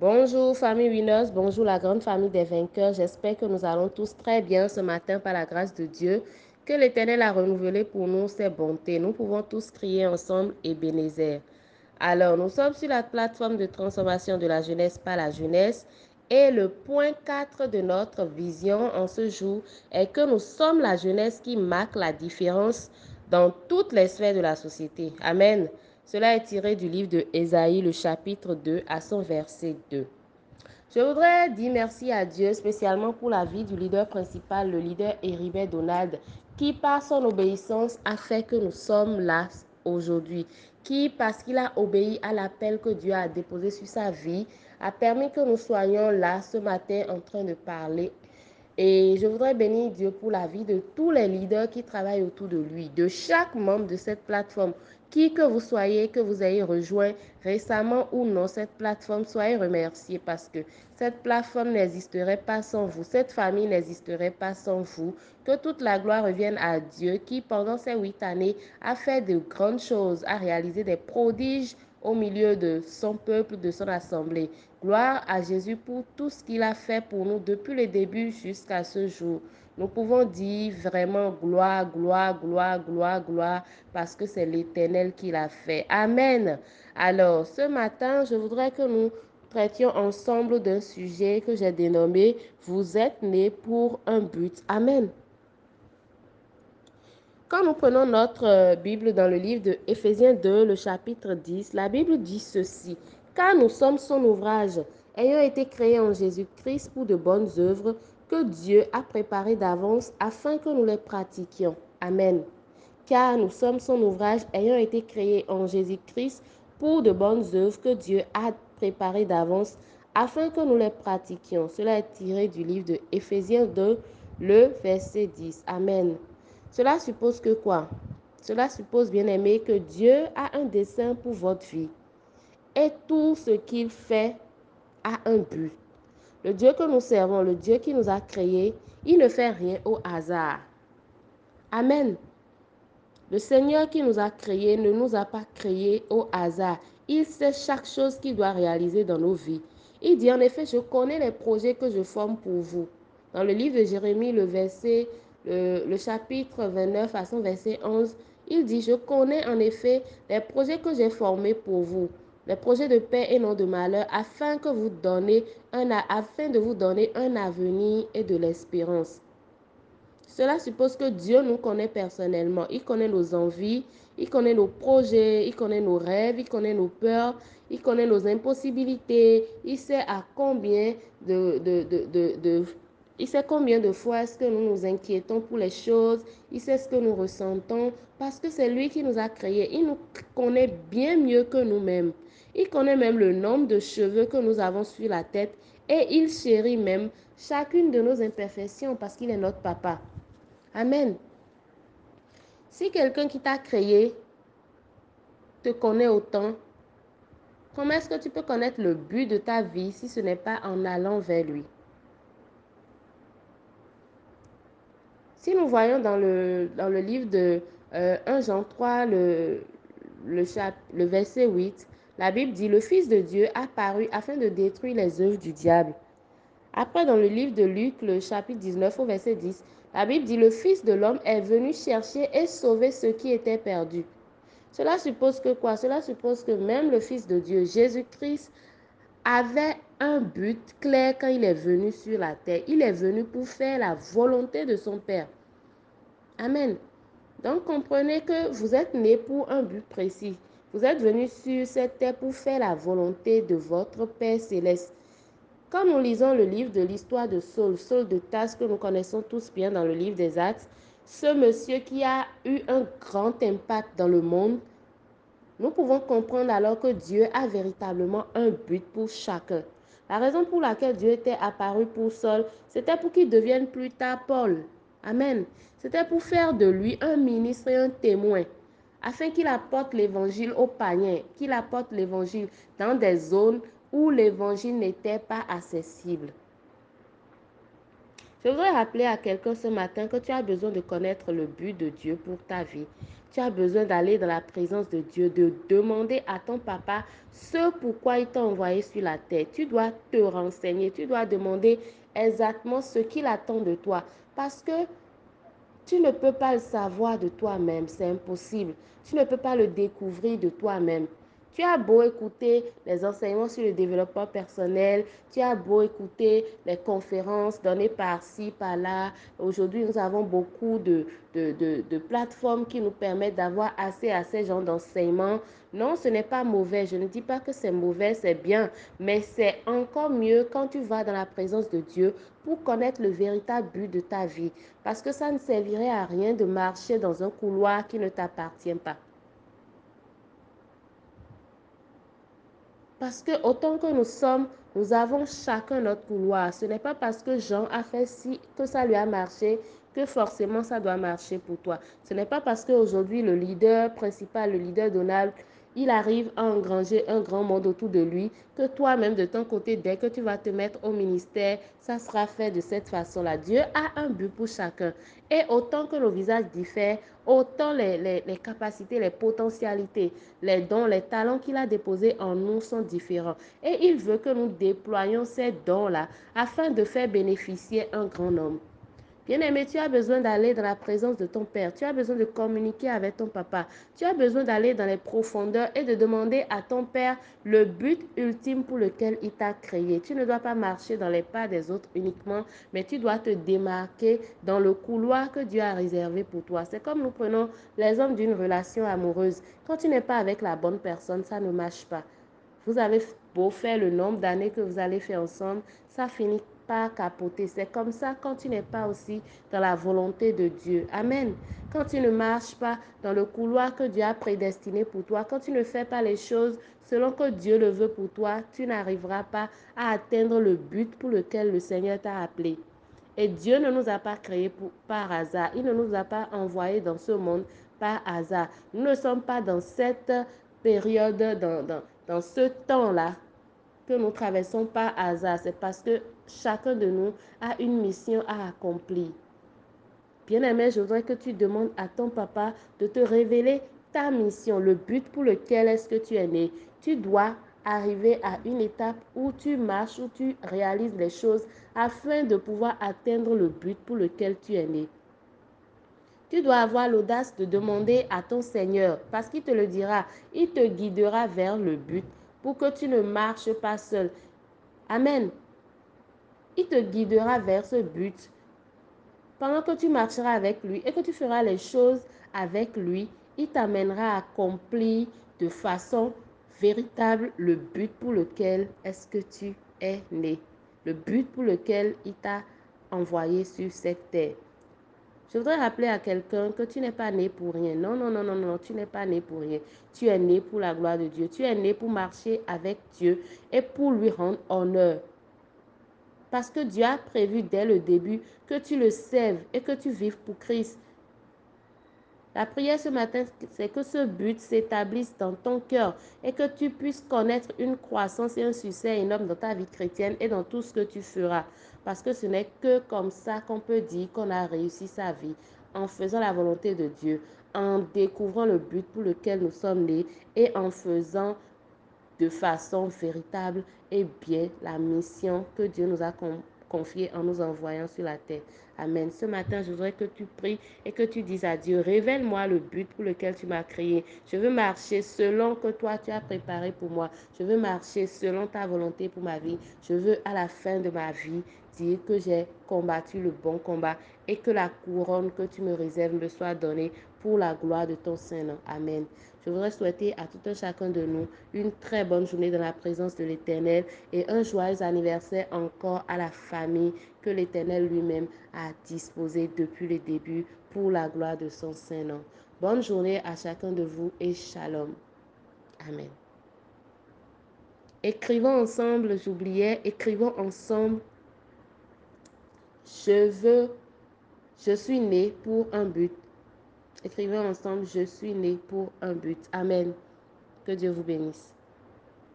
Bonjour famille Winners, bonjour la grande famille des vainqueurs. J'espère que nous allons tous très bien ce matin par la grâce de Dieu, que l'Éternel a renouvelé pour nous ses bontés. Nous pouvons tous crier ensemble et bénézer. Alors, nous sommes sur la plateforme de transformation de la jeunesse par la jeunesse et le point 4 de notre vision en ce jour est que nous sommes la jeunesse qui marque la différence dans toutes les sphères de la société. Amen. Cela est tiré du livre de Ésaïe, le chapitre 2, à son verset 2. Je voudrais dire merci à Dieu spécialement pour la vie du leader principal, le leader Héribert Donald, qui par son obéissance a fait que nous sommes là aujourd'hui, qui parce qu'il a obéi à l'appel que Dieu a déposé sur sa vie, a permis que nous soyons là ce matin en train de parler et je voudrais bénir Dieu pour la vie de tous les leaders qui travaillent autour de lui, de chaque membre de cette plateforme. Qui que vous soyez, que vous ayez rejoint récemment ou non cette plateforme, soyez remerciés parce que cette plateforme n'existerait pas sans vous, cette famille n'existerait pas sans vous. Que toute la gloire revienne à Dieu qui, pendant ces huit années, a fait de grandes choses, a réalisé des prodiges au milieu de son peuple, de son assemblée. Gloire à Jésus pour tout ce qu'il a fait pour nous depuis le début jusqu'à ce jour. Nous pouvons dire vraiment gloire, gloire, gloire, gloire, gloire, parce que c'est l'Éternel qui l'a fait. Amen. Alors, ce matin, je voudrais que nous traitions ensemble d'un sujet que j'ai dénommé Vous êtes nés pour un but. Amen. Quand nous prenons notre euh, Bible dans le livre de Éphésiens 2, le chapitre 10, la Bible dit ceci. Car nous sommes son ouvrage, ayant été créés en Jésus-Christ pour de bonnes œuvres que Dieu a préparées d'avance afin que nous les pratiquions. Amen. Car nous sommes son ouvrage, ayant été créés en Jésus-Christ pour de bonnes œuvres que Dieu a préparées d'avance afin que nous les pratiquions. Cela est tiré du livre de Éphésiens 2, le verset 10. Amen. Cela suppose que quoi? Cela suppose, bien aimé, que Dieu a un dessein pour votre vie. Et tout ce qu'il fait a un but. Le Dieu que nous servons, le Dieu qui nous a créés, il ne fait rien au hasard. Amen. Le Seigneur qui nous a créés ne nous a pas créés au hasard. Il sait chaque chose qu'il doit réaliser dans nos vies. Il dit en effet, je connais les projets que je forme pour vous. Dans le livre de Jérémie, le verset le, chapitre 29 à son verset 11, il dit, je connais en effet les projets que j'ai formés pour vous, les projets de paix et non de malheur, afin, que vous donnez un, afin de vous donner un avenir et de l'espérance. Cela suppose que Dieu nous connaît personnellement. Il connaît nos envies, il connaît nos projets, il connaît nos rêves, il connaît nos peurs, il connaît nos impossibilités. Il sait à combien de, il sait combien de fois est-ce que nous nous inquiétons pour les choses. Il sait ce que nous ressentons parce que c'est lui qui nous a créés. Il nous connaît bien mieux que nous-mêmes. Il connaît même le nombre de cheveux que nous avons sur la tête et il chérit même chacune de nos imperfections parce qu'il est notre papa. Amen. Si quelqu'un qui t'a créé te connaît autant, comment est-ce que tu peux connaître le but de ta vie si ce n'est pas en allant vers lui? Si nous voyons dans le, dans le livre de 1 euh, Jean 3, le, le, le verset 8, la Bible dit, le Fils de Dieu a paru afin de détruire les œuvres du diable. Après, dans le livre de Luc, le chapitre 19 au verset 10, la Bible dit, le Fils de l'homme est venu chercher et sauver ceux qui étaient perdus. Cela suppose que quoi? Cela suppose que même le Fils de Dieu, Jésus-Christ, avait un but clair quand il est venu sur la terre. Il est venu pour faire la volonté de son Père. Amen. Donc comprenez que vous êtes né pour un but précis. Vous êtes venu sur cette terre pour faire la volonté de votre Père céleste. Quand nous lisons le livre de l'histoire de Saul, Saul de Tasse que nous connaissons tous bien dans le livre des Actes, ce monsieur qui a eu un grand impact dans le monde, nous pouvons comprendre alors que Dieu a véritablement un but pour chacun. La raison pour laquelle Dieu était apparu pour Saul, c'était pour qu'il devienne plus tard Paul. Amen. C'était pour faire de lui un ministre et un témoin, afin qu'il apporte l'évangile aux païens, qu'il apporte l'évangile dans des zones où l'évangile n'était pas accessible. Je voudrais rappeler à quelqu'un ce matin que tu as besoin de connaître le but de Dieu pour ta vie. Tu as besoin d'aller dans la présence de Dieu, de demander à ton papa ce pourquoi il t'a envoyé sur la terre. Tu dois te renseigner, tu dois demander exactement ce qu'il attend de toi. Parce que tu ne peux pas le savoir de toi-même, c'est impossible. Tu ne peux pas le découvrir de toi-même. Tu as beau écouter les enseignements sur le développement personnel, tu as beau écouter les conférences données par-ci, par-là. Aujourd'hui, nous avons beaucoup de, de, de, plateformes qui nous permettent d'avoir accès à ces genres d'enseignements. Non, ce n'est pas mauvais. Je ne dis pas que c'est mauvais, c'est bien. Mais c'est encore mieux quand tu vas dans la présence de Dieu pour connaître le véritable but de ta vie. Parce que ça ne servirait à rien de marcher dans un couloir qui ne t'appartient pas. Parce que autant que nous sommes, nous avons chacun notre couloir. Ce n'est pas parce que Jean a fait si que ça lui a marché que forcément ça doit marcher pour toi. Ce n'est pas parce qu'aujourd'hui le leader principal, le leader Donald, il arrive à engranger un grand monde autour de lui, que toi-même de ton côté, dès que tu vas te mettre au ministère, ça sera fait de cette façon-là. Dieu a un but pour chacun. Et autant que nos visages diffèrent, autant les capacités, les potentialités, les dons, les talents qu'il a déposés en nous sont différents. Et il veut que nous déployions ces dons-là afin de faire bénéficier un grand nombre. Bien-aimé, tu as besoin d'aller dans la présence de ton Père. Tu as besoin de communiquer avec ton papa. Tu as besoin d'aller dans les profondeurs et de demander à ton Père le but ultime pour lequel il t'a créé. Tu ne dois pas marcher dans les pas des autres uniquement, mais tu dois te démarquer dans le couloir que Dieu a réservé pour toi. C'est comme nous prenons les hommes d'une relation amoureuse. Quand tu n'es pas avec la bonne personne, ça ne marche pas. Vous avez beau faire le nombre d'années que vous allez faire ensemble, ça finit pas capoter. C'est comme ça quand tu n'es pas aussi dans la volonté de Dieu. Amen. Quand tu ne marches pas dans le couloir que Dieu a prédestiné pour toi, quand tu ne fais pas les choses selon que Dieu le veut pour toi, tu n'arriveras pas à atteindre le but pour lequel le Seigneur t'a appelé. Et Dieu ne nous a pas créés pour, par hasard. Il ne nous a pas envoyés dans ce monde par hasard. Nous ne sommes pas dans cette période, dans, dans, dans ce temps-là que nous traversons par hasard. C'est parce que chacun de nous a une mission à accomplir. Bien-aimé, je voudrais que tu demandes à ton papa de te révéler ta mission, le but pour lequel est-ce que tu es né. Tu dois arriver à une étape où tu marches, où tu réalises les choses afin de pouvoir atteindre le but pour lequel tu es né. Tu dois avoir l'audace de demander à ton Seigneur, parce qu'il te le dira, il te guidera vers le but pour que tu ne marches pas seul. Amen. Il te guidera vers ce but. Pendant que tu marcheras avec lui et que tu feras les choses avec lui, il t'amènera à accomplir de façon véritable le but pour lequel est-ce que tu es né. Le but pour lequel il t'a envoyé sur cette terre. Je voudrais rappeler à quelqu'un que tu n'es pas né pour rien. Non, non, non, non, non, tu n'es pas né pour rien. Tu es né pour la gloire de Dieu. Tu es né pour marcher avec Dieu et pour lui rendre honneur. Parce que Dieu a prévu dès le début que tu le serves et que tu vives pour Christ. La prière ce matin, c'est que ce but s'établisse dans ton cœur et que tu puisses connaître une croissance et un succès énorme dans ta vie chrétienne et dans tout ce que tu feras. Parce que ce n'est que comme ça qu'on peut dire qu'on a réussi sa vie, en faisant la volonté de Dieu, en découvrant le but pour lequel nous sommes nés et en faisant de façon véritable et bien la mission que Dieu nous a confiée en nous envoyant sur la terre. Amen. Ce matin, je voudrais que tu pries et que tu dises à Dieu, révèle-moi le but pour lequel tu m'as créé. Je veux marcher selon que toi tu as préparé pour moi. Je veux marcher selon ta volonté pour ma vie. Je veux à la fin de ma vie dire que j'ai combattu le bon combat et que la couronne que tu me réserves me soit donnée pour la gloire de ton Saint-Nom. Amen. Je voudrais souhaiter à tout un chacun de nous une très bonne journée dans la présence de l'Éternel et un joyeux anniversaire encore à la famille que l'Éternel lui-même a disposé depuis le début pour la gloire de son Saint-Nom. Bonne journée à chacun de vous et shalom. Amen. Écrivons ensemble, j'oubliais, écrivons ensemble. Je veux, je suis né pour un but. Écrivons ensemble, je suis né pour un but. Amen. Que Dieu vous bénisse.